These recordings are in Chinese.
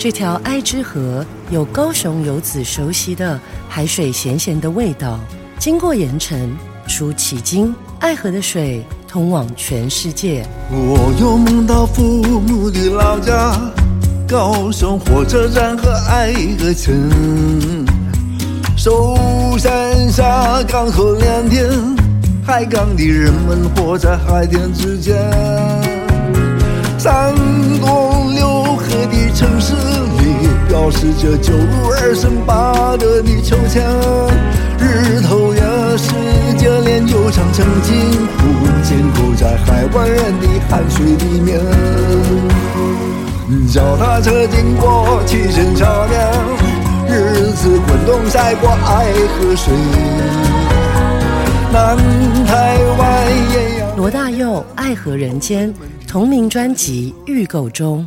这条爱之河有高雄游子熟悉的海水咸咸的味道。经过盐城，出奇经，爱河的水通往全世界。我又梦到父母的老家，高雄火车站和爱河城，寿山下港口两天，海港的人们活在海天之间。三东六河的城市里，表示着九如二省八德的秋千。日头也是接连又长成金湖，浸泡在海湾人的汗水里面。脚踏车经过七星桥梁，日子滚动晒过爱河水。南台湾也有罗大佑《爱河人间》同名专辑预购中。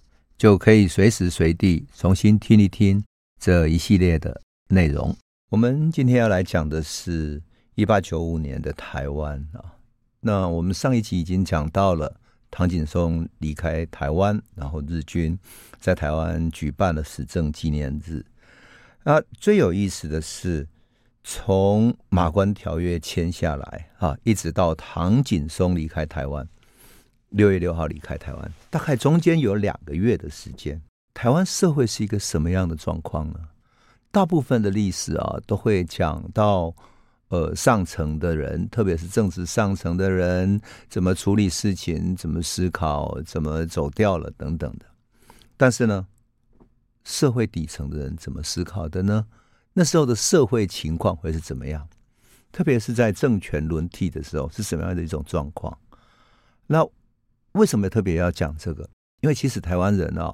就可以随时随地重新听一听这一系列的内容。我们今天要来讲的是一八九五年的台湾啊。那我们上一集已经讲到了唐景崧离开台湾，然后日军在台湾举办了始政纪念日。啊，最有意思的是，从马关条约签下来啊，一直到唐景崧离开台湾。六月六号离开台湾，大概中间有两个月的时间。台湾社会是一个什么样的状况呢？大部分的历史啊，都会讲到，呃，上层的人，特别是政治上层的人，怎么处理事情，怎么思考，怎么走掉了等等的。但是呢，社会底层的人怎么思考的呢？那时候的社会情况会是怎么样？特别是在政权轮替的时候，是什么样的一种状况？那为什么特别要讲这个？因为其实台湾人啊，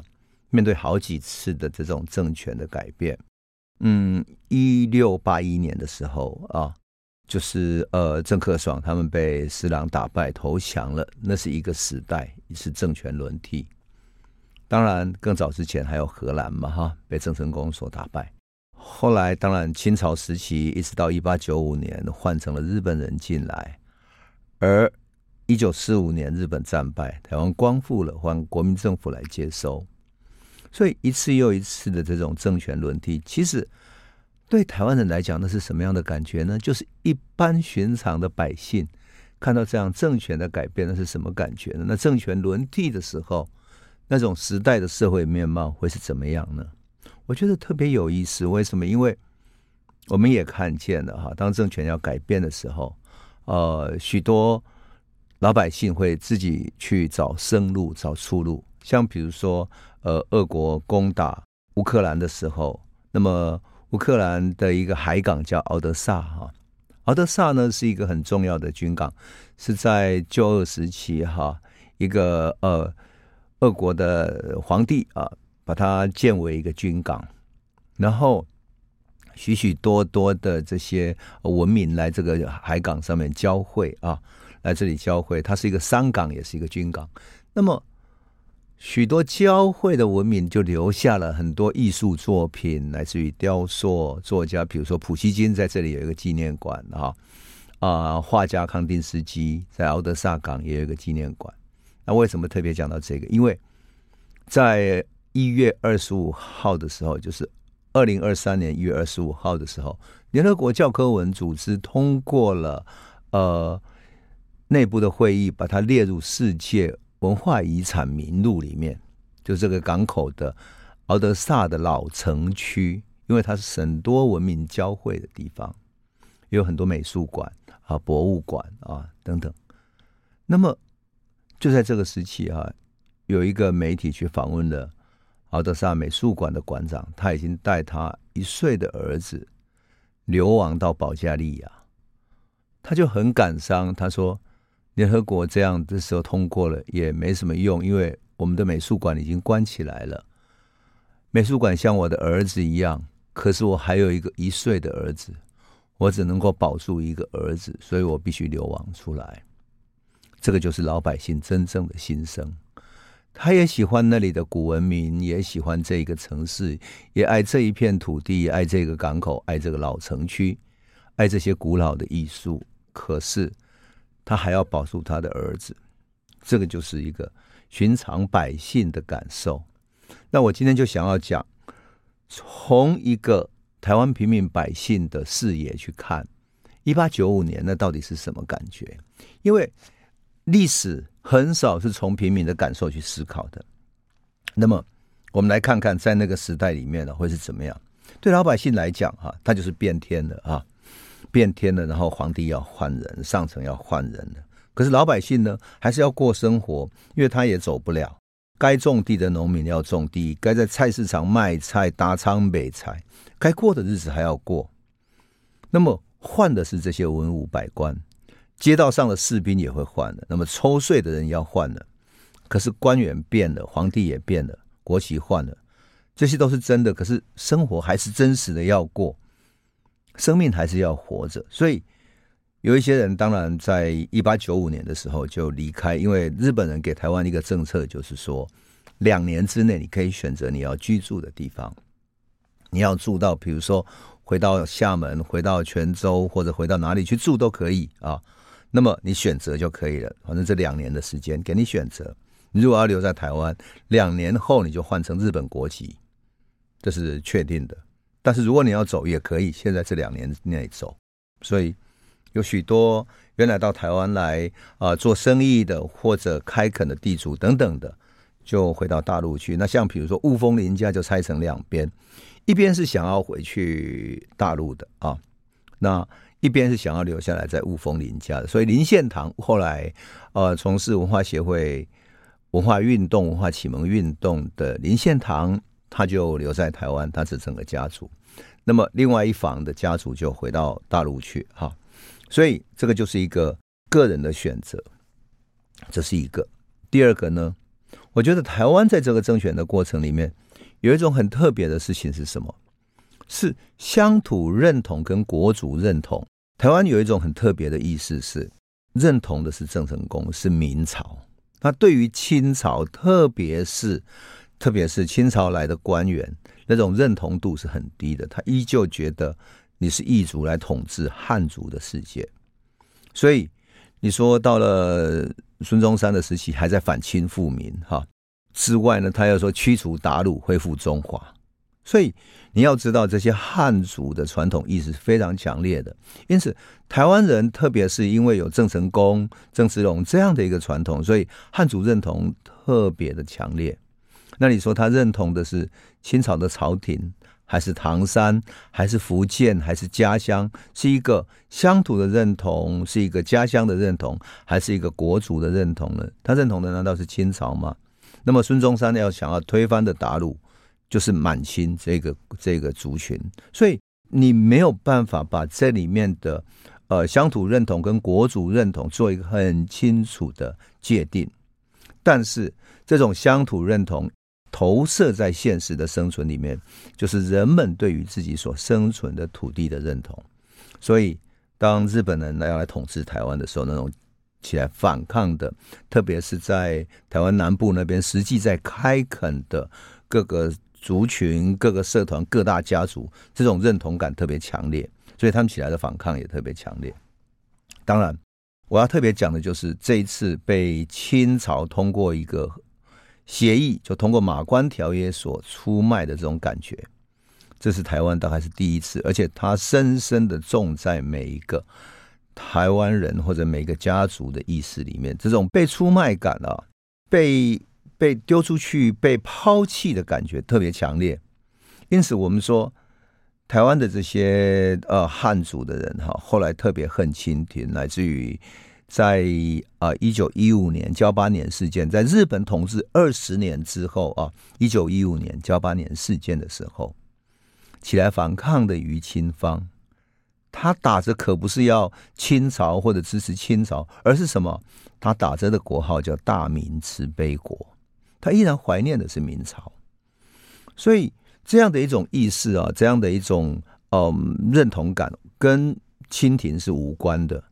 面对好几次的这种政权的改变，嗯，一六八一年的时候啊，就是呃，郑克爽他们被施琅打败投降了，那是一个时代，是政权轮替。当然，更早之前还有荷兰嘛，哈，被郑成功所打败。后来，当然清朝时期一直到一八九五年换成了日本人进来，而。一九四五年，日本战败，台湾光复了，换国民政府来接收。所以一次又一次的这种政权轮替，其实对台湾人来讲，那是什么样的感觉呢？就是一般寻常的百姓看到这样政权的改变，那是什么感觉呢？那政权轮替的时候，那种时代的社会面貌会是怎么样呢？我觉得特别有意思。为什么？因为我们也看见了哈，当政权要改变的时候，呃，许多。老百姓会自己去找生路、找出路。像比如说，呃，俄国攻打乌克兰的时候，那么乌克兰的一个海港叫敖德萨哈，敖德萨呢是一个很重要的军港，是在旧俄时期哈，一个呃俄国的皇帝啊，把它建为一个军港，然后许许多多的这些文明来这个海港上面交汇啊。来这里交汇，它是一个商港，也是一个军港。那么，许多交汇的文明就留下了很多艺术作品，来自于雕塑作家，比如说普希金在这里有一个纪念馆啊啊，画家康定斯基在敖德萨港也有一个纪念馆。那为什么特别讲到这个？因为在一月二十五号的时候，就是二零二三年一月二十五号的时候，联合国教科文组织通过了呃。内部的会议把它列入世界文化遗产名录里面，就这个港口的敖德萨的老城区，因为它是很多文明交汇的地方，有很多美术馆啊、博物馆啊等等。那么就在这个时期啊，有一个媒体去访问了敖德萨美术馆的馆长，他已经带他一岁的儿子流亡到保加利亚，他就很感伤，他说。联合国这样的时候通过了也没什么用，因为我们的美术馆已经关起来了。美术馆像我的儿子一样，可是我还有一个一岁的儿子，我只能够保住一个儿子，所以我必须流亡出来。这个就是老百姓真正的心声。他也喜欢那里的古文明，也喜欢这一个城市，也爱这一片土地，爱这个港口，爱这个老城区，爱这些古老的艺术。可是他还要保住他的儿子，这个就是一个寻常百姓的感受。那我今天就想要讲，从一个台湾平民百姓的视野去看，一八九五年那到底是什么感觉？因为历史很少是从平民的感受去思考的。那么，我们来看看在那个时代里面呢，会是怎么样？对老百姓来讲，哈，他就是变天了啊，变天了，然后皇帝要换人，上层要换人了。可是老百姓呢，还是要过生活，因为他也走不了。该种地的农民要种地，该在菜市场卖菜、打仓买菜，该过的日子还要过。那么换的是这些文武百官，街道上的士兵也会换了。那么抽税的人要换了，可是官员变了，皇帝也变了，国旗换了，这些都是真的。可是生活还是真实的要过，生命还是要活着，所以。有一些人当然在一八九五年的时候就离开，因为日本人给台湾一个政策，就是说两年之内你可以选择你要居住的地方，你要住到比如说回到厦门、回到泉州或者回到哪里去住都可以啊。那么你选择就可以了，反正这两年的时间给你选择。你如果要留在台湾，两年后你就换成日本国籍，这是确定的。但是如果你要走也可以，现在这两年内走，所以。有许多原来到台湾来啊、做生意的或者开垦的地主等等的，就回到大陆去。那像比如说雾峰林家就拆成两边，一边是想要回去大陆的啊，那一边是想要留下来在雾峰林家的。所以林献堂后来呃从事文化协会文化运动、文化启蒙运动的林献堂，他就留在台湾，他是整个家族。那么另外一房的家族就回到大陆去哈。所以这个就是一个个人的选择，这是一个。第二个呢，我觉得台湾在这个政选的过程里面，有一种很特别的事情是什么？是乡土认同跟国族认同。台湾有一种很特别的意思是，认同的是郑成功，是明朝。那对于清朝，特别是特别是清朝来的官员，那种认同度是很低的。他依旧觉得。你是异族来统治汉族的世界，所以你说到了孙中山的时期还在反清复明哈之外呢，他要说驱除鞑虏恢复中华，所以你要知道这些汉族的传统意识是非常强烈的。因此，台湾人特别是因为有郑成功、郑芝龙这样的一个传统，所以汉族认同特别的强烈。那你说他认同的是清朝的朝廷？还是唐山，还是福建，还是家乡，是一个乡土的认同，是一个家乡的认同，还是一个国族的认同呢？他认同的难道是清朝吗？那么孙中山要想要推翻的韃虏，就是满清这个这个族群，所以你没有办法把这里面的呃乡土认同跟国族认同做一个很清楚的界定，但是这种乡土认同。投射在现实的生存里面，就是人们对于自己所生存的土地的认同。所以，当日本人来要来统治台湾的时候，那种起来反抗的，特别是在台湾南部那边，实际在开垦的各个族群、各个社团、各大家族，这种认同感特别强烈，所以他们起来的反抗也特别强烈。当然，我要特别讲的就是这一次被清朝通过一个。协议就通过马关条约所出卖的这种感觉，这是台湾大概是第一次，而且它深深的种在每一个台湾人或者每个家族的意识里面，这种被出卖感啊，被被丢出去、被抛弃的感觉特别强烈。因此，我们说台湾的这些呃汉族的人哈，后来特别恨清廷，来自于。在啊，一九一五年交八年事件，在日本统治二十年之后啊，一九一五年交八年事件的时候，起来反抗的于清芳，他打着可不是要清朝或者支持清朝，而是什么？他打着的国号叫“大明慈悲国”，他依然怀念的是明朝。所以这样的一种意识啊，这样的一种嗯认同感，跟清廷是无关的。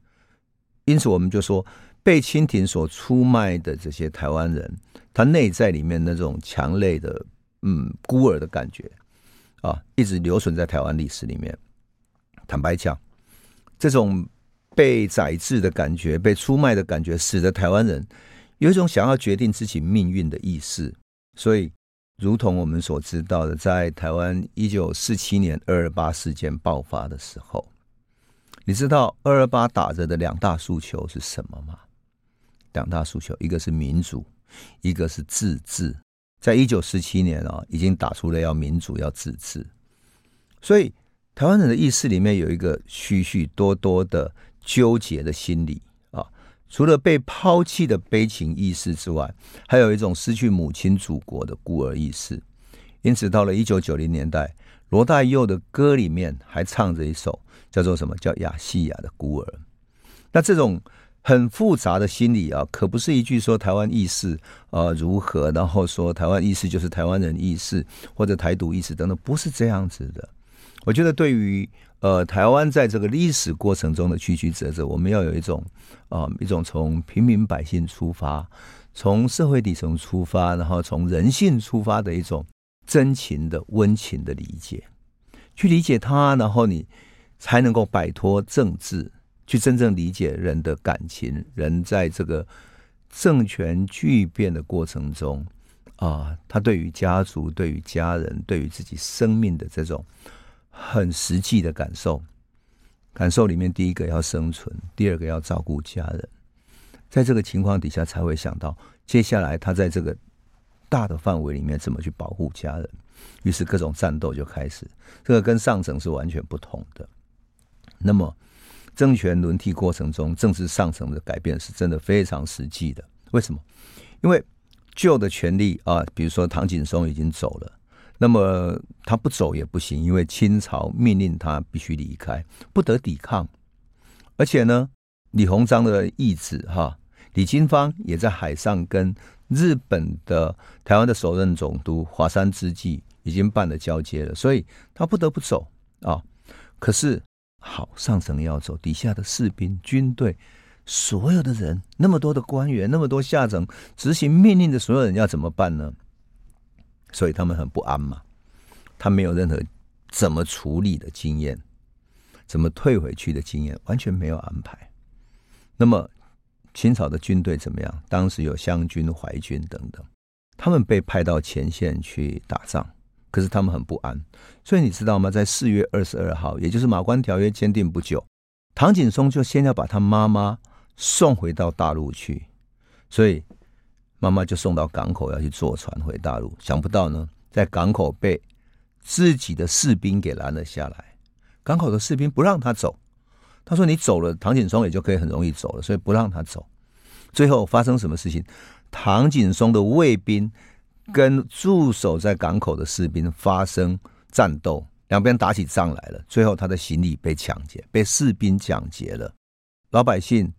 因此，我们就说，被清廷所出卖的这些台湾人，他内在里面那种强烈的嗯孤儿的感觉啊，一直留存在台湾历史里面。坦白讲，这种。被宰制的感觉，被出卖的感觉，使得台湾人有一种想要决定自己命运的意识。所以，如同我们所知道的，在台湾一九四七年二二八事件爆发的时候，你知道二二八打着的两大诉求是什么吗？两大诉求，一个是民主，一个是自治。在一九四七年啊，已经打出了要民主、要自治。所以，台湾人的意识里面有一个许许多多的。纠结的心理啊，除了被抛弃的悲情意识之外，还有一种失去母亲祖国的孤儿意识。因此，到了一九九零年代，罗大佑的歌里面还唱着一首叫做什么叫《亚细亚的孤儿》。那这种很复杂的心理啊，可不是一句说台湾意识啊如何，然后说台湾意识就是台湾人意识或者台独意识等等，不是这样子的。我觉得对于。呃，台湾在这个历史过程中的曲曲折折，我们要有一种啊、一种从平民百姓出发，从社会底层出发，然后从人性出发的一种真情的温情的理解，去理解他，然后你才能够摆脱政治，去真正理解人的感情。人在这个政权巨变的过程中啊、他对于家族、对于家人、对于自己生命的这种。很实际的感受，感受里面，第一个要生存，第二个要照顾家人，在这个情况底下，才会想到接下来他在这个大的范围里面怎么去保护家人，于是各种战斗就开始。这个跟上层是完全不同的。那么，政权轮替过程中，政治上层的改变是真的非常实际的。为什么？因为旧的权力啊，比如说唐景崧已经走了。那么他不走也不行，因为清朝命令他必须离开，不得抵抗。而且呢，李鸿章的义子哈李经芳也在海上跟日本的台湾的首任总督华山资纪已经办了交接了，所以他不得不走啊。可是好，上层要走，底下的士兵、军队，所有的人，那么多的官员，那么多下层执行命令的所有人要怎么办呢？所以他们很不安嘛，他没有任何怎么处理的经验，怎么退回去的经验，完全没有安排。那么清朝的军队怎么样？当时有湘军、淮军等等，他们被派到前线去打仗，可是他们很不安。所以你知道吗？在四月二十二号，也就是马关条约签订不久，唐景崧就先要把他妈妈送回到大陆去，所以。妈妈就送到港口要去坐船回大陆，想不到呢，在港口被自己的士兵给拦了下来。港口的士兵不让他走，他说：“你走了，唐景松也就可以很容易走了，所以不让他走。”最后发生什么事情？唐景松的卫兵跟驻守在港口的士兵发生战斗，两边打起仗来了。最后他的行李被抢劫，被士兵抢劫了，老百姓。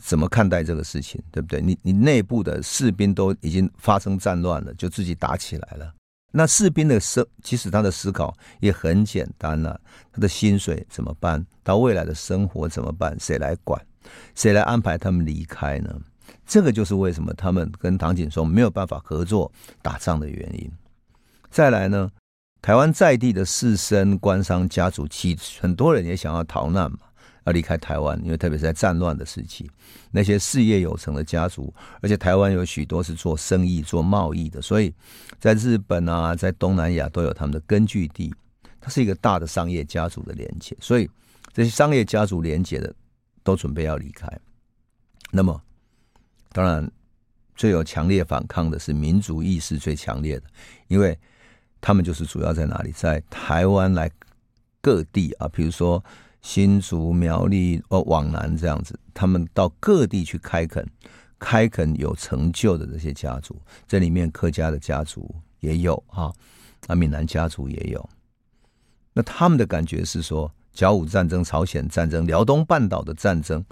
怎么看待这个事情，对不对？你你内部的士兵都已经发生战乱了，就自己打起来了。那士兵的思，其实他的思考也很简单了。他的薪水怎么办？他未来的生活怎么办？谁来管？谁来安排他们离开呢？这个就是为什么他们跟唐景崧没有办法合作打仗的原因。再来呢，台湾在地的士绅、官商家族，其很多人也想要逃难嘛。要离开台湾，因为特别是在战乱的时期，那些事业有成的家族，而且台湾有许多是做生意、做贸易的，所以在日本啊，在东南亚都有他们的根据地。它是一个大的商业家族的连接，所以这些商业家族连接的都准备要离开。那么，当然最有强烈反抗的是民族意识最强烈的，因为他们就是主要在哪里，在台湾来各地啊，比如说。新竹、苗栗哦，往南这样子，他们到各地去开垦，开垦有成就的这些家族，这里面客家的家族也有啊，啊，闽南家族也有。那他们的感觉是说，甲午战争、朝鲜战争、辽东半岛的战争，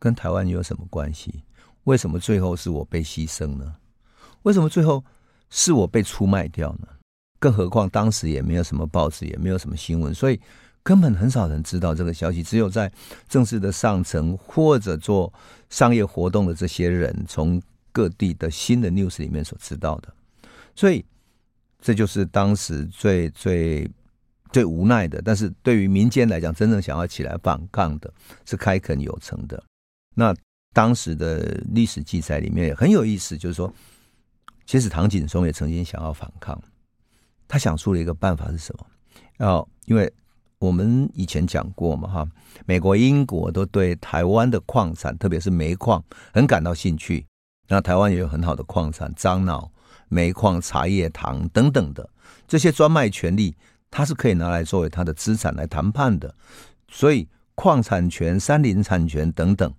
跟台湾有什么关系？为什么最后是我被牺牲呢？为什么最后是我被出卖掉呢？更何况当时也没有什么报纸，也没有什么新闻，所以根本很少人知道这个消息。只有在正式的上层或者做商业活动的这些人，从各地的新的 news 里面所知道的。所以这就是当时最最最无奈的。但是对于民间来讲，真正想要起来反抗的是开垦有成的。那当时的历史记载里面也很有意思，就是说，其实唐景崧也曾经想要反抗，他想出了一个办法是什么？要因为我们以前讲过嘛，哈，美国、英国都对台湾的矿产，特别是煤矿，很感到兴趣。那台湾也有很好的矿产，樟脑、煤矿、茶叶、糖等等的这些专卖权利，它是可以拿来作为它的资产来谈判的。所以，矿产权、山林产权等等。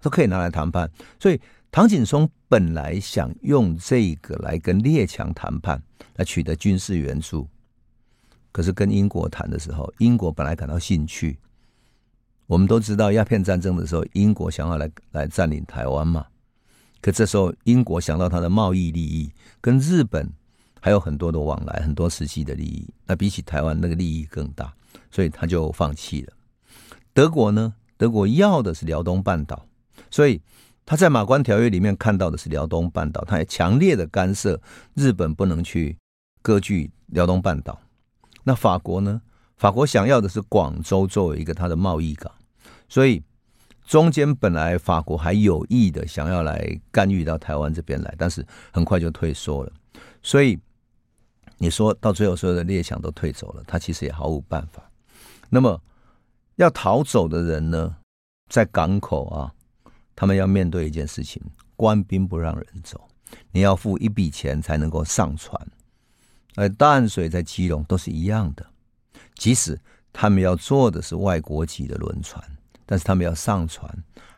都可以拿来谈判，所以唐景崧本来想用这个来跟列强谈判，来取得军事援助。可是跟英国谈的时候，英国本来感到兴趣。我们都知道鸦片战争的时候，英国想要来来占领台湾嘛。可这时候英国想到他的贸易利益，跟日本还有很多的往来，很多实际的利益，那比起台湾那个利益更大，所以他就放弃了。德国呢？德国要的是辽东半岛。所以他在马关条约里面看到的是辽东半岛，他也强烈的干涉日本不能去割据辽东半岛。那法国呢？法国想要的是广州作为一个它的贸易港，所以中间本来法国还有意的想要来干预到台湾这边来，但是很快就退缩了。所以你说到最后，所有的列强都退走了，他其实也毫无办法。那么要逃走的人呢，在港口啊。他们要面对一件事情，官兵不让人走，你要付一笔钱才能够上船。而淡水在基隆都是一样的，即使他们要坐的是外国籍的轮船，但是他们要上船，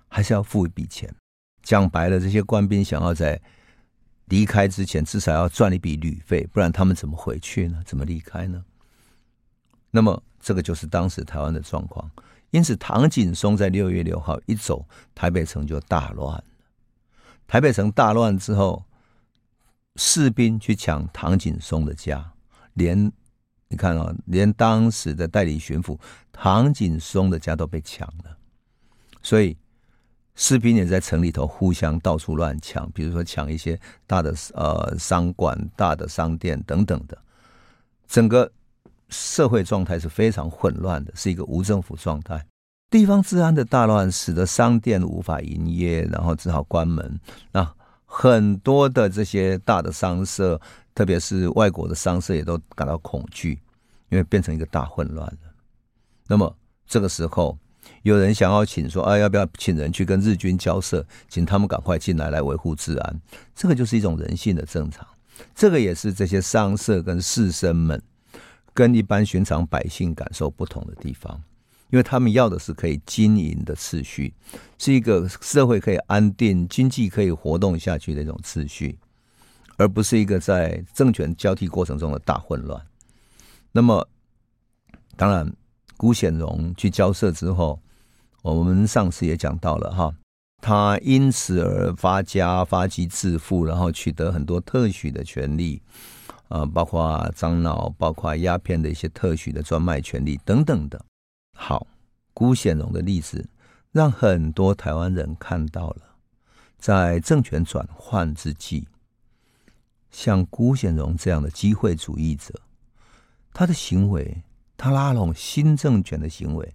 还是要付一笔钱。讲白了，这些官兵想要在离开之前，至少要赚一笔旅费，不然他们怎么回去呢？怎么离开呢？那么，这个就是当时台湾的状况。因此，唐景崧在六月六号一走，台北城就大乱了。台北城大乱之后，士兵去抢唐景崧的家，连你看啊、哦，连当时的代理巡抚唐景崧的家都被抢了。所以，士兵也在城里头互相到处乱抢，比如说抢一些大的呃商馆、大的商店等等的，整个。社会状态是非常混乱的，是一个无政府状态。地方治安的大乱，使得商店无法营业，然后只好关门。那很多的这些大的商社，特别是外国的商社，也都感到恐惧，因为变成一个大混乱了。那么这个时候，有人想要请说：“啊，要不要请人去跟日军交涉，请他们赶快进来来维护治安？”这个就是一种人性的正常。这个也是这些商社跟士绅们。跟一般寻常百姓感受不同的地方，因为他们要的是可以经营的秩序，是一个社会可以安定、经济可以活动下去的一种秩序，而不是一个在政权交替过程中的大混乱。那么，当然，辜显荣去交涉之后，我们上次也讲到了哈，他因此而发家、发迹致富，然后取得很多特许的权利。啊，包括樟脑，包括鸦片的一些特许的专卖权利等等的。好，辜显荣的例子让很多台湾人看到了，在政权转换之际，像辜显荣这样的机会主义者，他的行为，他拉拢新政权的行为，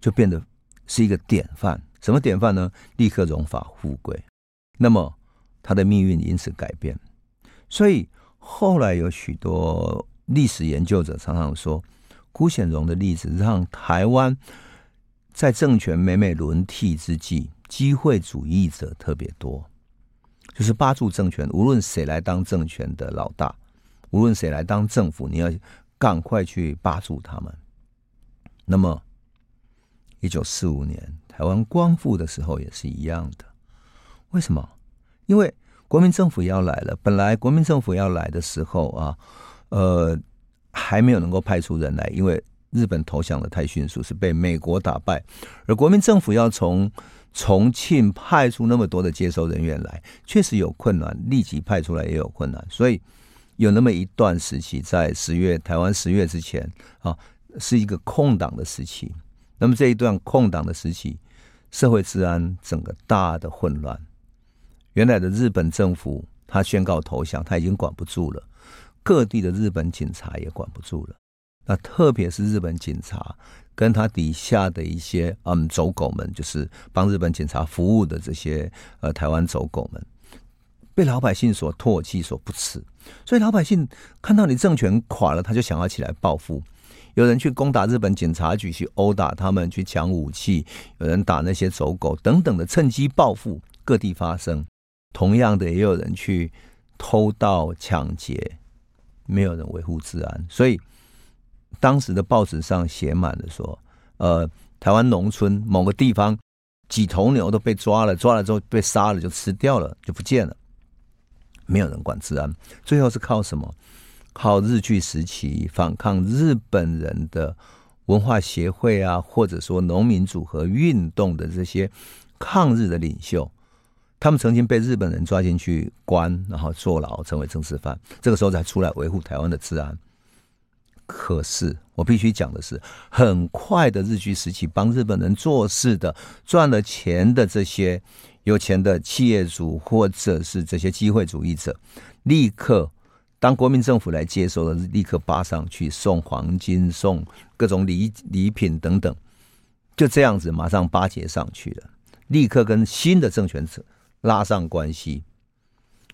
就变得是一个典范。什么典范呢？立刻荣华富贵。那么他的命运因此改变。所以。后来有许多历史研究者常常说，辜显荣的例子让台湾在政权每每轮替之际，机会主义者特别多，就是霸住政权，无论谁来当政权的老大，无论谁来当政府，你要赶快去霸住他们。那么，一九四五年台湾光复的时候也是一样的，为什么？因为。国民政府要来了。本来国民政府要来的时候啊，呃，还没有能够派出人来，因为日本投降的太迅速，是被美国打败。而国民政府要从重庆派出那么多的接收人员来，确实有困难，立即派出来也有困难，所以有那么一段时期，在十月台湾十月之前啊，是一个空档的时期。那么这一段空档的时期，社会治安整个大的混乱。原来的日本政府他宣告投降，他已经管不住了，各地的日本警察也管不住了。那特别是日本警察。跟他底下的一些嗯走狗们，就是帮日本警察服务的这些呃台湾走狗们，被老百姓所唾弃、所不齿，所以老百姓看到你政权垮了，他就想要起来报复。有人去攻打日本警察局，去殴打他们，去抢武器；有人打那些走狗等等的，趁机报复。各地发生，同样的也有人去偷盗、抢劫，没有人维护治安，所以。当时的报纸上写满了说，呃，台湾农村某个地方几头牛都被抓了，抓了之后被杀了，就吃掉了，就不见了，没有人管治安。最后是靠什么？靠日据时期反抗日本人的文化协会啊，或者说农民组合运动的这些抗日的领袖，他们曾经被日本人抓进去关，然后坐牢，成为政治犯，这个时候才出来维护台湾的治安。可是我必须讲的是，很快的日据时期，帮日本人做事的、赚了钱的这些有钱的企业主，或者是这些机会主义者，立刻当国民政府来接收了，立刻扒上去送黄金、送各种礼礼品等等，就这样子马上巴结上去了，立刻跟新的政权者拉上关系。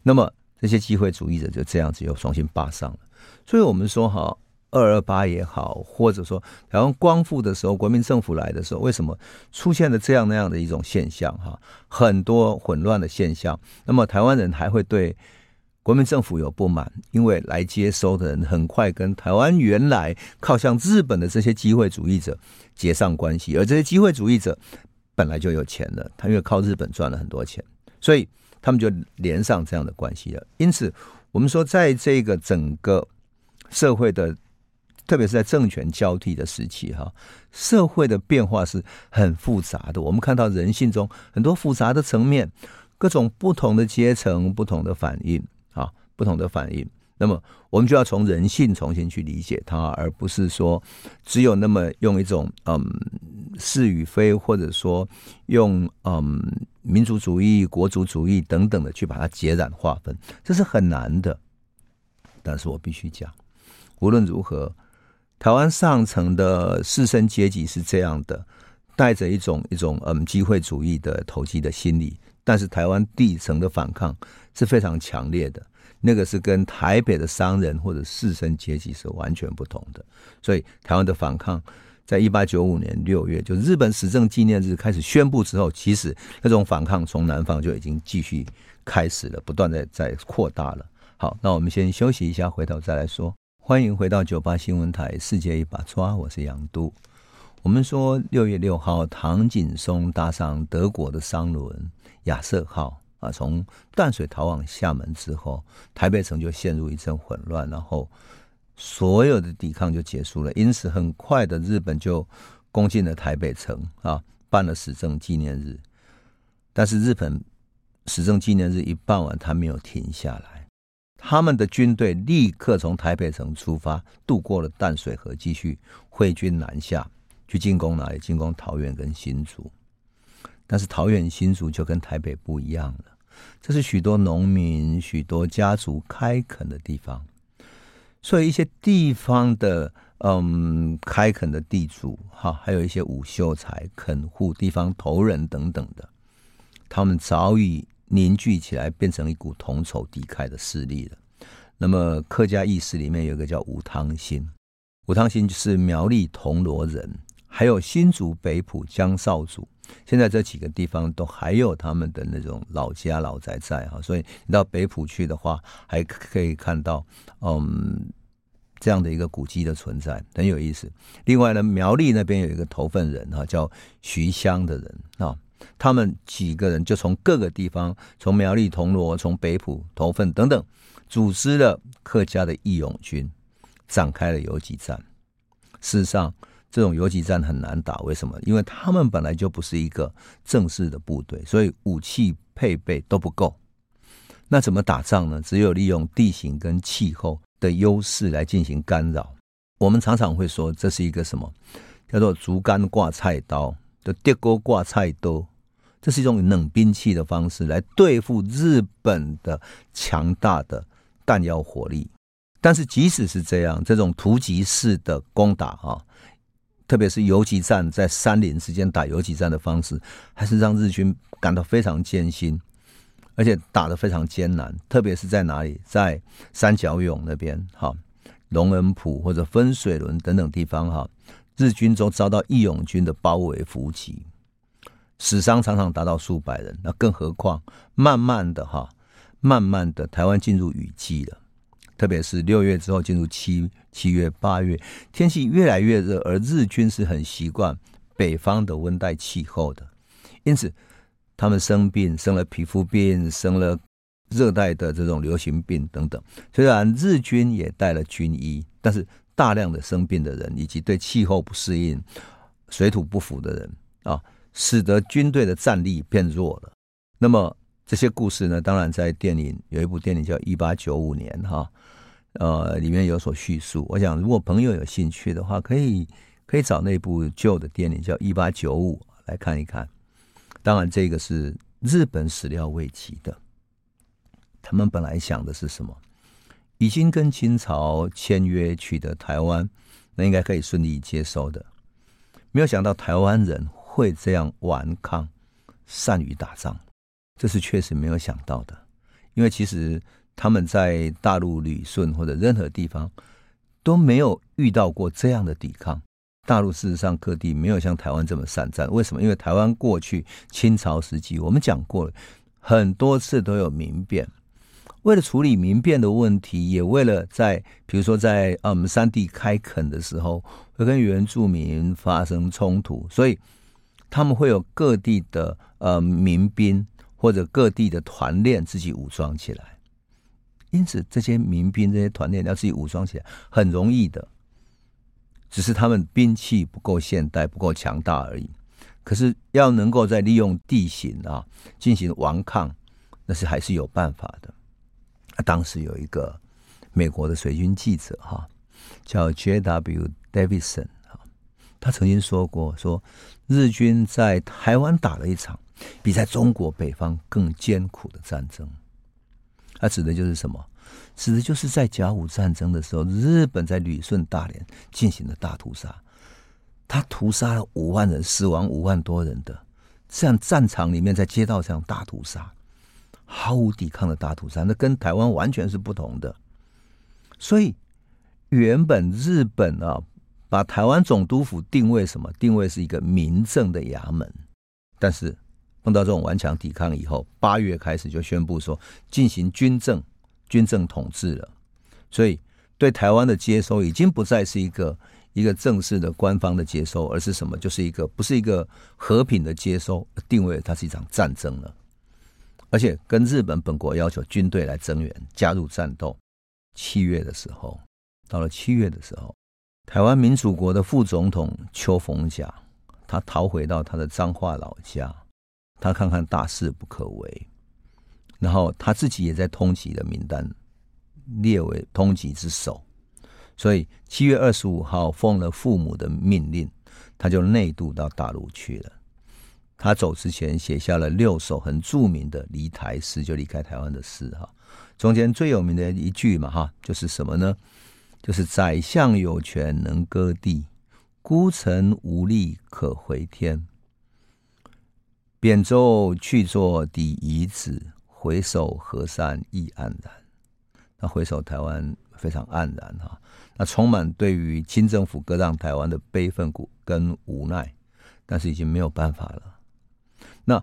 那么这些机会主义者就这样子又重新扒上了。所以我们说哈。二二八也好，或者说台湾光复的时候，国民政府来的时候，为什么出现了这样那样的一种现象？哈，很多混乱的现象。那么台湾人还会对国民政府有不满，因为来接收的人很快跟台湾原来靠向日本的这些机会主义者结上关系，而这些机会主义者本来就有钱了，他因为靠日本赚了很多钱，所以他们就连上这样的关系了。因此，我们说，在这个整个社会的。特别是在政权交替的时期，哈，社会的变化是很复杂的。我们看到人性中很多复杂的层面，各种不同的阶层、不同的反应，啊，不同的反应。那么，我们就要从人性重新去理解它，而不是说只有那么用一种嗯是与非，或者说用嗯民族主义、国族主义等等的去把它截然划分，这是很难的。但是我必须讲，无论如何。台湾上层的士绅阶级是这样的，带着一种一种嗯机会主义的投机的心理，但是台湾底层的反抗是非常强烈的，那个是跟台北的商人或者士绅阶级是完全不同的。所以台湾的反抗，在一八九五年六月，就日本史政纪念日开始宣布之后，其实那种反抗从南方就已经继续开始了，不断在在扩大了。好，那我们先休息一下，回头再来说。欢迎回到九八新闻台《世界一把抓》，我是杨都。我们说六月六号，唐景崧搭上德国的商轮亚瑟号啊，从淡水逃往厦门之后，台北城就陷入一阵混乱，然后所有的抵抗就结束了。因此，很快的日本就攻进了台北城啊，办了始政纪念日。但是日本始政纪念日一办完，他没有停下来。他们的军队立刻从台北城出发，渡过了淡水河，继续挥军南下，去进攻哪里？进攻桃园跟新竹。但是桃园新竹就跟台北不一样了，这是许多农民、许多家族开垦的地方，所以一些地方的嗯开垦的地主哈，还有一些武秀才、垦户、地方头人等等的，他们早已。凝聚起来，变成一股同仇敌忾的势力了。那么客家意识里面有一个叫武汤兴，武汤兴就是苗栗铜锣人，还有新竹北埔江少族。现在这几个地方都还有他们的那种老家老宅在哈，所以你到北埔去的话，还可以看到嗯这样的一个古迹的存在，很有意思。另外呢，苗栗那边有一个头份人哈，叫徐香的人啊。他们几个人就从各个地方，从苗栗铜锣，从北埔头份等等，组织了客家的义勇军，展开了游击战。事实上，这种游击战很难打。为什么？因为他们本来就不是一个正式的部队，所以武器配备都不够。那怎么打仗呢？只有利用地形跟气候的优势来进行干扰。我们常常会说，这是一个什么？叫做竹竿挂菜刀，就电锅挂菜刀。这是一种冷兵器的方式来对付日本的强大的弹药火力。但是即使是这样，这种突击式的攻打啊，特别是游击战，在山林之间打游击战的方式，还是让日军感到非常艰辛，而且打得非常艰难。特别是在哪里，在三角涌那边，哈，龙恩浦或者分水轮等等地方，哈，日军都遭到义勇军的包围伏击。死伤常常达到数百人，那更何况慢慢的哈，慢慢的台湾进入雨季了，特别是六月之后进入七七月八月，天气越来越热，而日军是很习惯北方的温带气候的，因此他们生病，生了皮肤病，生了热带的这种流行病等等。虽然日军也带了军医，但是大量的生病的人以及对气候不适应、水土不服的人啊。使得军队的战力变弱了。那么这些故事呢？当然在电影有一部电影叫《一八九五年》哈，呃，里面有所叙述。我想，如果朋友有兴趣的话，可以可以找那部旧的电影叫《一八九五》来看一看。当然，这个是日本始料未及的。他们本来想的是什么？已经跟清朝签约取得台湾，那应该可以顺利接收的。没有想到台湾人。会这样顽抗，善于打仗，这是确实没有想到的。因为其实他们在大陆旅顺或者任何地方都没有遇到过这样的抵抗。大陆事实上各地没有像台湾这么善战。为什么？因为台湾过去清朝时期，我们讲过，很多次都有民变。为了处理民变的问题，也为了在比如说在我们山地开垦的时候，会跟原住民发生冲突，所以。他们会有各地的呃民兵或者各地的团练自己武装起来，因此这些民兵这些团练要自己武装起来很容易的，只是他们兵器不够现代、不够强大而已。可是要能够在利用地形啊进行顽抗，那是还是有办法的。啊，当时有一个美国的水军记者哈，叫 J.W. Davidson。他曾经说过：“说日军在台湾打了一场比在中国北方更艰苦的战争。他指的就是什么？指的就是在甲午战争的时候，日本在旅顺大连进行了大屠杀，他屠杀了五万人，死亡五万多人的这样战场里面，在街道上大屠杀，毫无抵抗的大屠杀，那跟台湾完全是不同的。所以原本日本啊。”把台湾总督府定位什么？定位是一个民政的衙门，但是碰到这种顽强抵抗以后，八月开始就宣布说进行军政、军政统治了。所以对台湾的接收已经不再是一个一个正式的官方的接收，而是什么？就是一个不是一个和平的接收，定位它是一场战争了。而且跟日本本国要求军队来增援、加入战斗。七月的时候，到了七月的时候。台湾民主国的副总统邱逢甲，他逃回到他的彰化老家，他看看大势不可为，然后他自己也在通缉的名单列为通缉之首，所以七月二十五号奉了父母的命令，他就内渡到大陆去了。他走之前写下了六首很著名的离台诗，就离开台湾的诗哈。中间最有名的一句嘛哈，就是什么呢？就是宰相有权能割地，孤臣无力可回天。扁舟去作底遗子，回首河山亦黯然。那回首台湾非常黯然哈，那充满对于清政府割让台湾的悲愤跟无奈，但是已经没有办法了。那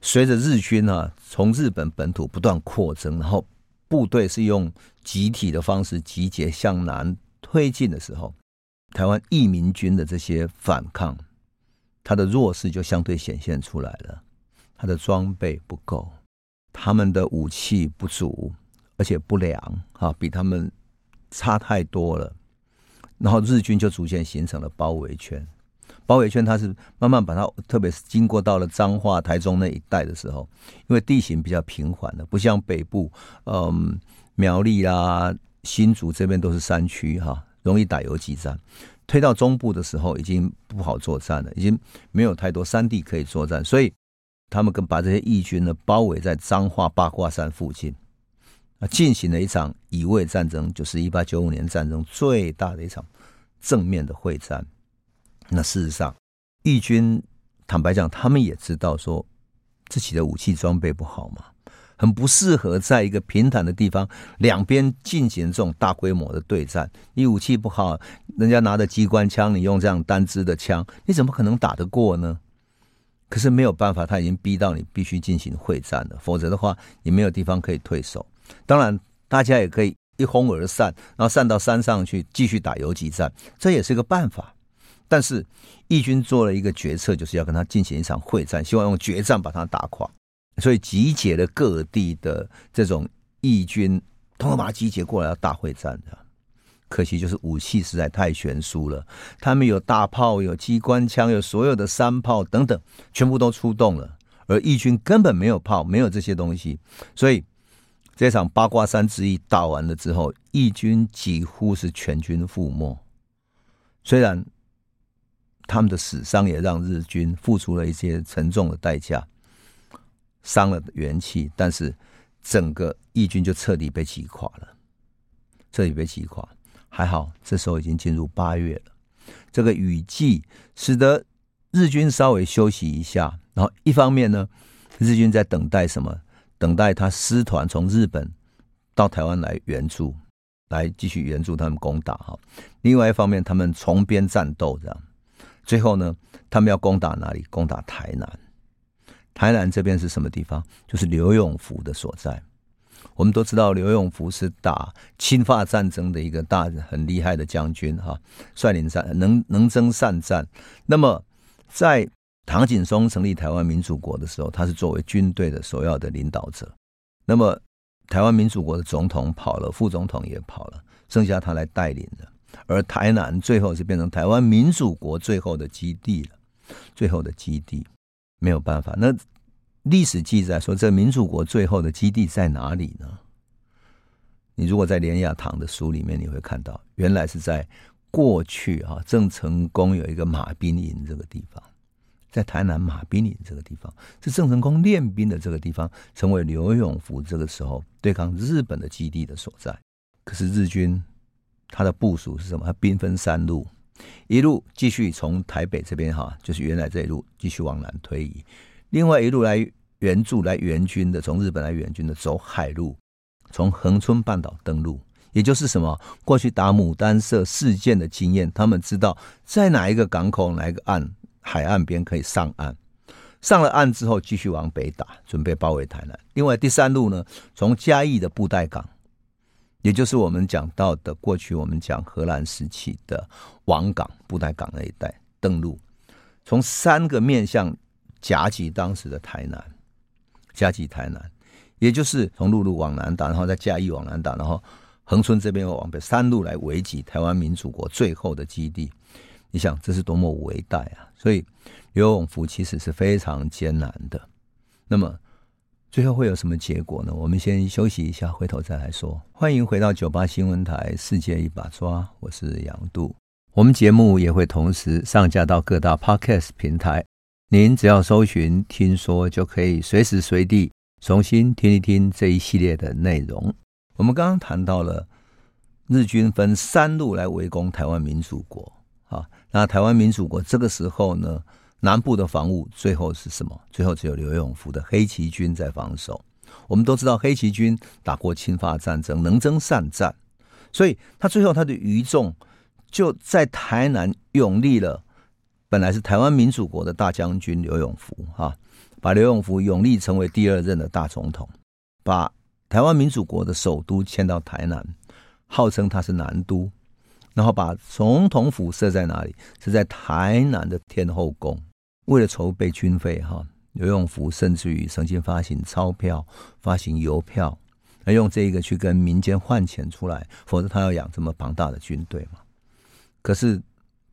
随着日军啊从日本本土不断扩增，然后。部队是用集体的方式集结向南推进的时候，台湾义民军的这些反抗，他的弱势就相对显现出来了。他的装备不够，他们的武器不足，而且不良啊，比他们差太多了。然后日军就逐渐形成了包围圈。包围圈它是慢慢把它，特别是经过到了彰化、台中那一带的时候，因为地形比较平缓的，不像北部，嗯，苗栗啦、新竹这边都是山区哈，容易打游击战。推到中部的时候，已经不好作战了，已经没有太多山地可以作战，所以他们跟把这些义军呢包围在彰化八卦山附近，啊，进行了一场乙未战争，就是一八九五年战争最大的一场正面的会战。那事实上，义军坦白讲，他们也知道说自己的武器装备不好嘛，很不适合在一个平坦的地方两边进行这种大规模的对战。你武器不好，人家拿着机关枪，你用这样单支的枪，你怎么可能打得过呢？可是没有办法，他已经逼到你必须进行会战了，否则的话，你没有地方可以退守。当然，大家也可以一哄而散，然后散到山上去继续打游击战，这也是个办法。但是义军做了一个决策，就是要跟他进行一场会战，希望用决战把他打垮。所以集结了各地的这种义军，统统把他集结过来要大会战的。可惜就是武器实在太悬殊了，他们有大炮，有机关枪，有所有的山炮等等，全部都出动了，而义军根本没有炮，没有这些东西。所以这场八卦山之役打完了之后，义军几乎是全军覆没。虽然。他们的死伤也让日军付出了一些沉重的代价，伤了元气，但是整个义军就彻底被击垮了，彻底被击垮。还好，这时候已经进入八月了，这个雨季使得日军稍微休息一下。然后一方面呢，日军在等待什么？等待他师团从日本到台湾来援助，来继续援助他们攻打哈。另外一方面，他们重编战斗这样。最后呢，他们要攻打哪里？攻打台南。台南这边是什么地方？就是刘永福的所在。我们都知道刘永福是打侵华战争的一个大很厉害的将军哈，率领战能能征善战。那么在唐景崧成立台湾民主国的时候，他是作为军队的首要的领导者。那么台湾民主国的总统跑了，副总统也跑了，剩下他来带领的。而台南最后是变成台湾民主国最后的基地了，最后的基地没有办法。那历史记载说，这民主国最后的基地在哪里呢？你如果在连雅堂的书里面，你会看到，原来是在过去啊郑成功有一个马兵营这个地方，在台南马兵营这个地方，是郑成功练兵的这个地方，成为刘永福这个时候对抗日本的基地的所在。可是日军。他的部署是什么？他兵分三路，一路继续从台北这边哈，就是原来这一路继续往南推移；另外一路来援助、来援军的，从日本来援军的走海路，从横村半岛登陆。也就是什么？过去打牡丹社事件的经验，他们知道在哪一个港口、哪一个岸海岸边可以上岸。上了岸之后，继续往北打，准备包围台南。另外第三路呢，从嘉义的布袋港。也就是我们讲到的，过去我们讲荷兰时期的王港、布袋港那一带登陆，从三个面向夹击当时的台南，夹击台南，也就是从陆路往南打，然后再嘉义往南打，然后恒春这边又往北，三路来围击台湾民主国最后的基地。你想这是多么伟大啊！所以刘永福其实是非常艰难的。那么。最后会有什么结果呢？我们先休息一下，回头再来说。欢迎回到九八新闻台《世界一把抓》，我是杨度。我们节目也会同时上架到各大 Podcast 平台，您只要搜寻“听说”，就可以随时随地重新听一听这一系列的内容。我们刚刚谈到了日军分三路来围攻台湾民主国，啊，那台湾民主国这个时候呢？南部的防务最后是什么？最后只有刘永福的黑旗军在防守。我们都知道黑旗军打过侵法战争，能征善战，所以他最后他的余众就在台南永立了本来是台湾民主国的大将军刘永福，哈，把刘永福永立成为第二任的大总统，把台湾民主国的首都迁到台南，号称他是南都，然后把总统府设在哪里？是在台南的天后宫。为了筹备军费，哈，刘永福甚至于曾经发行钞票、发行邮票，来用这个去跟民间换钱出来，否则他要养这么庞大的军队嘛。可是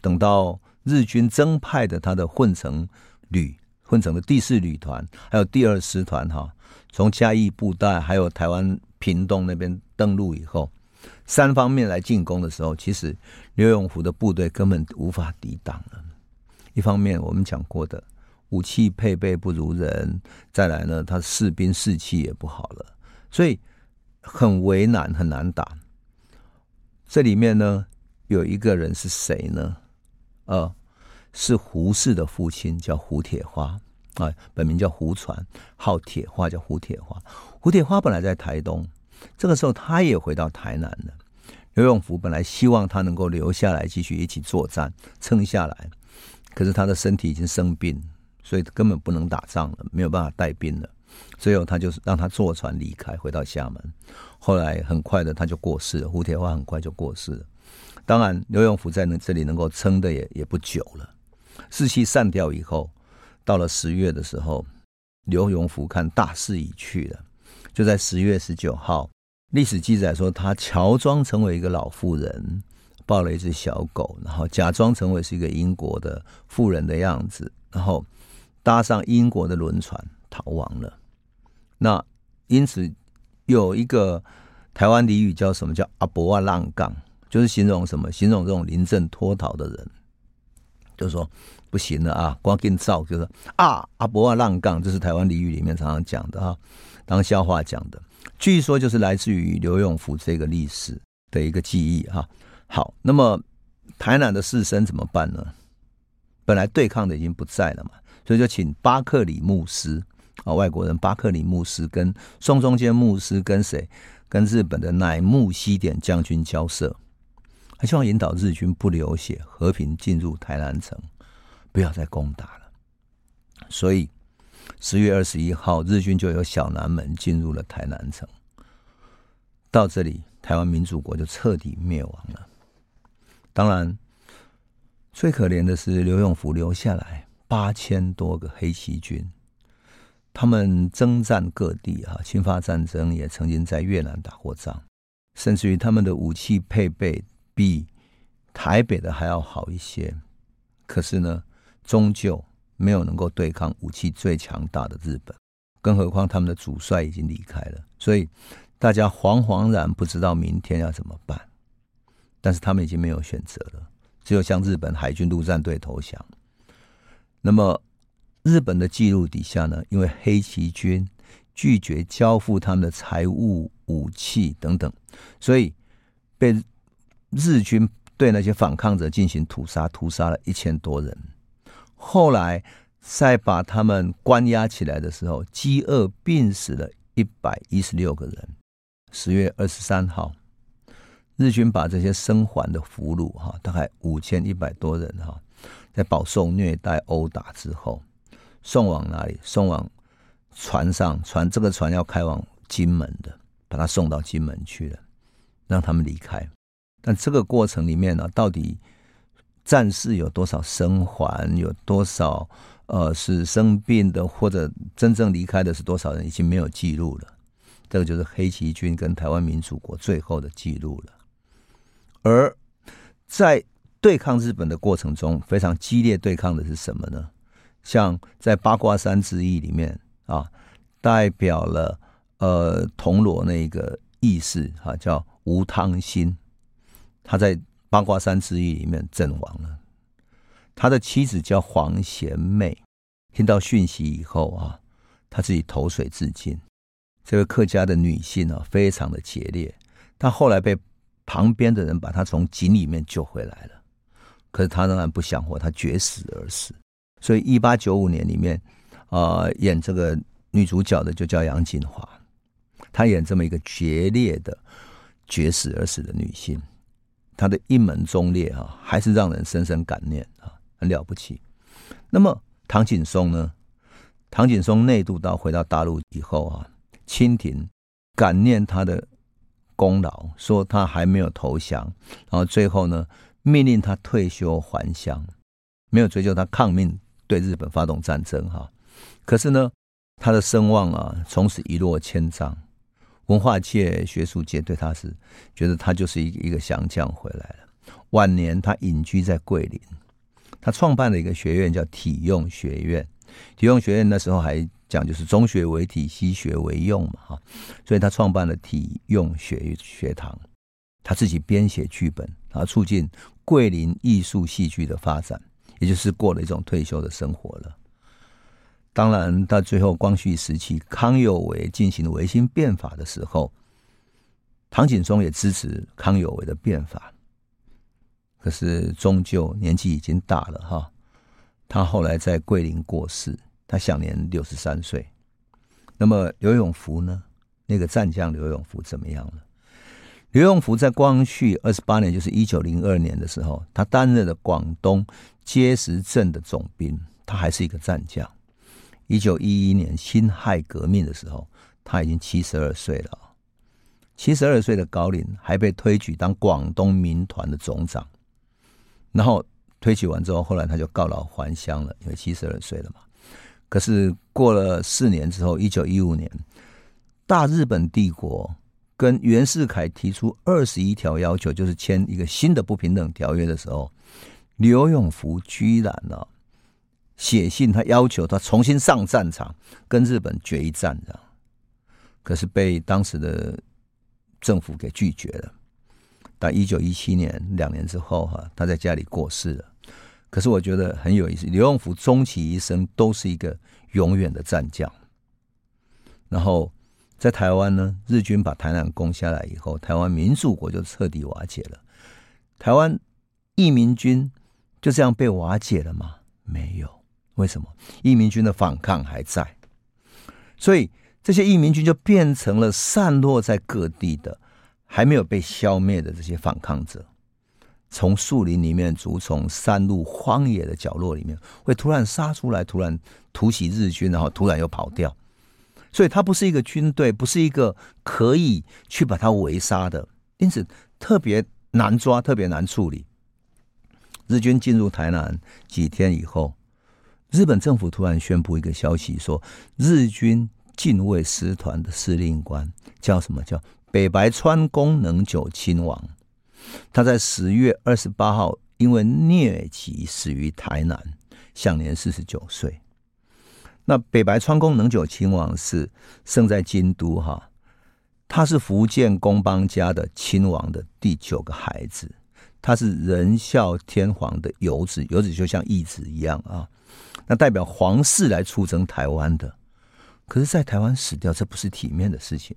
等到日军增派的他的混成旅、混成的第四旅团，还有第二师团哈，从嘉义布袋还有台湾屏东那边登陆以后，三方面来进攻的时候，其实刘永福的部队根本无法抵挡了。一方面我们讲过的武器配备不如人，再来呢，他士兵士气也不好了，所以很为难，很难打。这里面呢，有一个人是谁呢？呃，是胡适的父亲，叫胡铁花啊，本名叫胡传，号铁花，叫胡铁花。胡铁花本来在台东，这个时候他也回到台南了。刘永福本来希望他能够留下来继续一起作战，撑下来。可是他的身体已经生病，所以根本不能打仗了，没有办法带兵了。最后他就是让他坐船离开，回到厦门。后来很快的他就过世了，胡铁花很快就过世了。当然，刘永福在那这里能够撑的也也不久了。士气散掉以后，到了十月的时候，刘永福看大势已去了，就在十月十九号，历史记载说他乔装成为一个老妇人。抱了一只小狗，然后假装成为是一个英国的富人的样子，然后搭上英国的轮船逃亡了。那因此有一个台湾俚语叫什么？叫阿伯啊浪杠，就是形容什么？形容这种临阵脱逃的人，就说不行了啊，光跟照就是啊阿伯啊浪杠，这是台湾俚语里面常常讲的哈，当笑话讲的。据说就是来自于刘永福这个历史的一个记忆哈。好，那么台南的士绅怎么办呢？本来对抗的已经不在了嘛，所以就请巴克里牧师啊，外国人巴克里牧师跟松中间牧师跟谁，跟日本的乃木希典将军交涉，他希望引导日军不流血，和平进入台南城，不要再攻打了。所以十月二十一号，日军就由小南门进入了台南城。到这里，台湾民主国就彻底灭亡了。当然，最可怜的是刘永福留下来八千多个黑旗军，他们征战各地啊，侵华战争也曾经在越南打过仗，甚至于他们的武器配备比台北的还要好一些。可是呢，终究没有能够对抗武器最强大的日本，更何况他们的主帅已经离开了，所以大家惶惶然不知道明天要怎么办。但是他们已经没有选择了，只有向日本海军陆战队投降。那么日本的记录底下呢，因为黑旗军拒绝交付他们的财物、武器等等，所以被日军对那些反抗者进行屠杀，屠杀了一千多人。后来再把他们关押起来的时候，饥饿病死了一百一十六个人。十月二十三号。日军把这些生还的俘虏哈，大概五千一百多人哈，在饱受虐待殴打之后，送往哪里？送往船上，船这个船要开往金门的，把他送到金门去了，让他们离开。但这个过程里面呢，到底战士有多少生还？有多少呃是生病的，或者真正离开的是多少人？已经没有记录了。这个就是黑旗军跟台湾民主国最后的记录了。而在对抗日本的过程中，非常激烈对抗的是什么呢？像在八卦山之役里面啊，代表了呃铜锣那个义士啊，叫吴汤兴，他在八卦山之役里面阵亡了。他的妻子叫黄贤妹，听到讯息以后啊，他自己投水自尽。这位客家的女性啊，非常的节烈，她后来被。旁边的人把他从井里面救回来了，可是他仍然不想活，他绝食而死。所以一八九五年里面，啊、演这个女主角的就叫杨谨华，她演这么一个决裂的绝食而死的女性，她的一门忠烈啊，还是让人深深感念啊，很了不起。那么唐景崧呢？唐景崧内渡到回到大陆以后啊，清廷感念他的。功劳说他还没有投降，然后最后呢，命令他退休还乡，没有追究他抗命对日本发动战争哈。可是呢，他的声望啊，从此一落千丈，文化界、学术界对他是觉得他就是一一个降将回来了。晚年他隐居在桂林，他创办了一个学院叫体用学院。体用学院那时候还讲就是中学为体，西学为用嘛，哈，所以他创办了体用学学堂，他自己编写剧本，然后促进桂林艺术戏剧的发展，也就是过了一种退休的生活了。当然，到最后光绪时期，康有为进行维新变法的时候，唐景崧也支持康有为的变法，可是终究年纪已经大了，哈。他后来在桂林过世，他享年六十三岁。那么刘永福呢？那个战将刘永福怎么样了？刘永福在光绪二十八年，就是一九零二年的时候，他担任了广东碣石镇的总兵，他还是一个战将。一九一一年辛亥革命的时候，他已经七十二岁了。七十二岁的高龄，还被推举当广东民团的总长，然后。推举完之后，后来他就告老还乡了，因为七十二岁了嘛。可是过了四年之后，一九一五年，大日本帝国跟袁世凯提出二十一条要求，就是签一个新的不平等条约的时候，刘永福居然呢写信，他要求他重新上战场跟日本决一战，这样。可是被当时的政府给拒绝了。到一九一七年，两年之后，哈，他在家里过世了。可是我觉得很有意思，刘永福终其一生都是一个永远的战将。然后在台湾呢，日军把台南攻下来以后，台湾民主国就彻底瓦解了。台湾义民军就这样被瓦解了吗？没有，为什么？义民军的反抗还在，所以这些义民军就变成了散落在各地的。还没有被消灭的这些反抗者，从树林里面、竹丛、山路、荒野的角落里面，会突然杀出来，突然突袭日军，然后突然又跑掉。所以，他不是一个军队，不是一个可以去把他围杀的，因此特别难抓，特别难处理。日军进入台南几天以后，日本政府突然宣布一个消息，说日军近卫师团的司令官叫什么叫？北白川宫能久亲王，他在十月二十八号因为疟疾死于台南，享年四十九岁。那北白川宫能久亲王是生在京都哈，他是福建宫邦家的亲王的第九个孩子，他是仁孝天皇的游子，游子就像义子一样啊，那代表皇室来出征台湾的，可是，在台湾死掉，这不是体面的事情。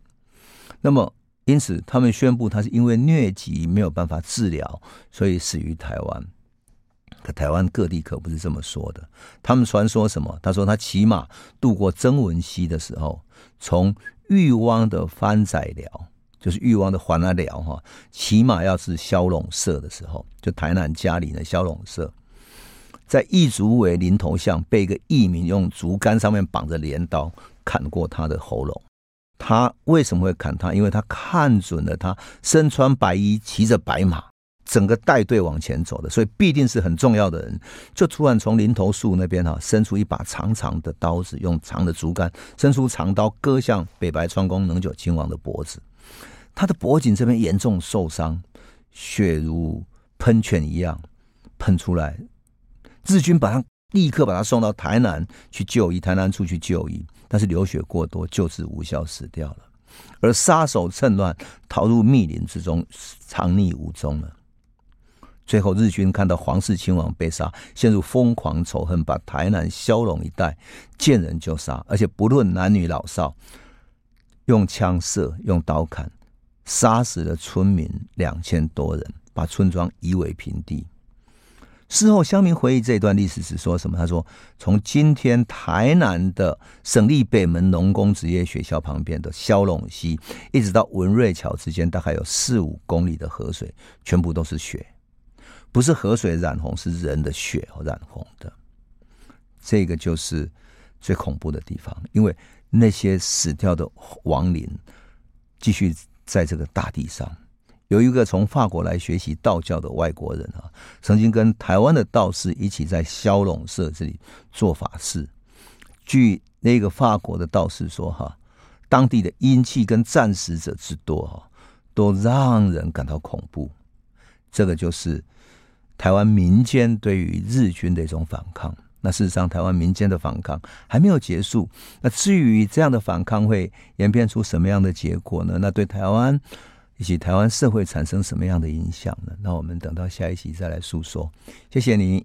那么。因此，他们宣布他是因为疟疾没有办法治疗，所以死于台湾。可台湾各地可不是这么说的。他们传说什么？他说他骑马渡过曾文溪的时候，从玉汪的番仔寮，就是玉汪的番仔寮哈，骑马要是萧陇社的时候，就台南佳林的萧陇社，在义竹围林头巷被一个义民用竹竿上面绑着镰刀砍过他的喉咙。他为什么会砍他？因为他看准了他身穿白衣，骑着白马，整个带队往前走的，所以必定是很重要的人。就突然从林头树那边哈，伸出一把长长的刀子，用长的竹竿伸出长刀，割向北白川宫能久亲王的脖子。他的脖颈这边严重受伤，血如喷泉一样喷出来。日军把他立刻把他送到台南去就医，台南处去就医。但是流血过多，救治无效，死掉了。而杀手趁乱逃入密林之中，藏匿无踪了。最后，日军看到皇室亲王被杀，陷入疯狂仇恨，把台南萧陇一带见人就杀，而且不论男女老少，用枪射，用刀砍，杀死了村民两千多人，把村庄夷为平地。事后，乡民回忆这段历史是说什么？他说：“从今天台南的省立北门农工职业学校旁边的萧陇溪，一直到文瑞桥之间，大概有四五公里的河水，全部都是血，不是河水染红，是人的血染红的。这个就是最恐怖的地方，因为那些死掉的亡灵继续在这个大地上。”有一个从法国来学习道教的外国人啊，曾经跟台湾的道士一起在萧龙社这里做法事。据那个法国的道士说，哈，当地的阴气跟战死者之多，哈，都让人感到恐怖。这个就是台湾民间对于日军的一种反抗。那事实上，台湾民间的反抗还没有结束。那至于这样的反抗会演变出什么样的结果呢？那对台湾以及台湾社会产生什么样的影响呢？那我们等到下一期再来诉说。谢谢你。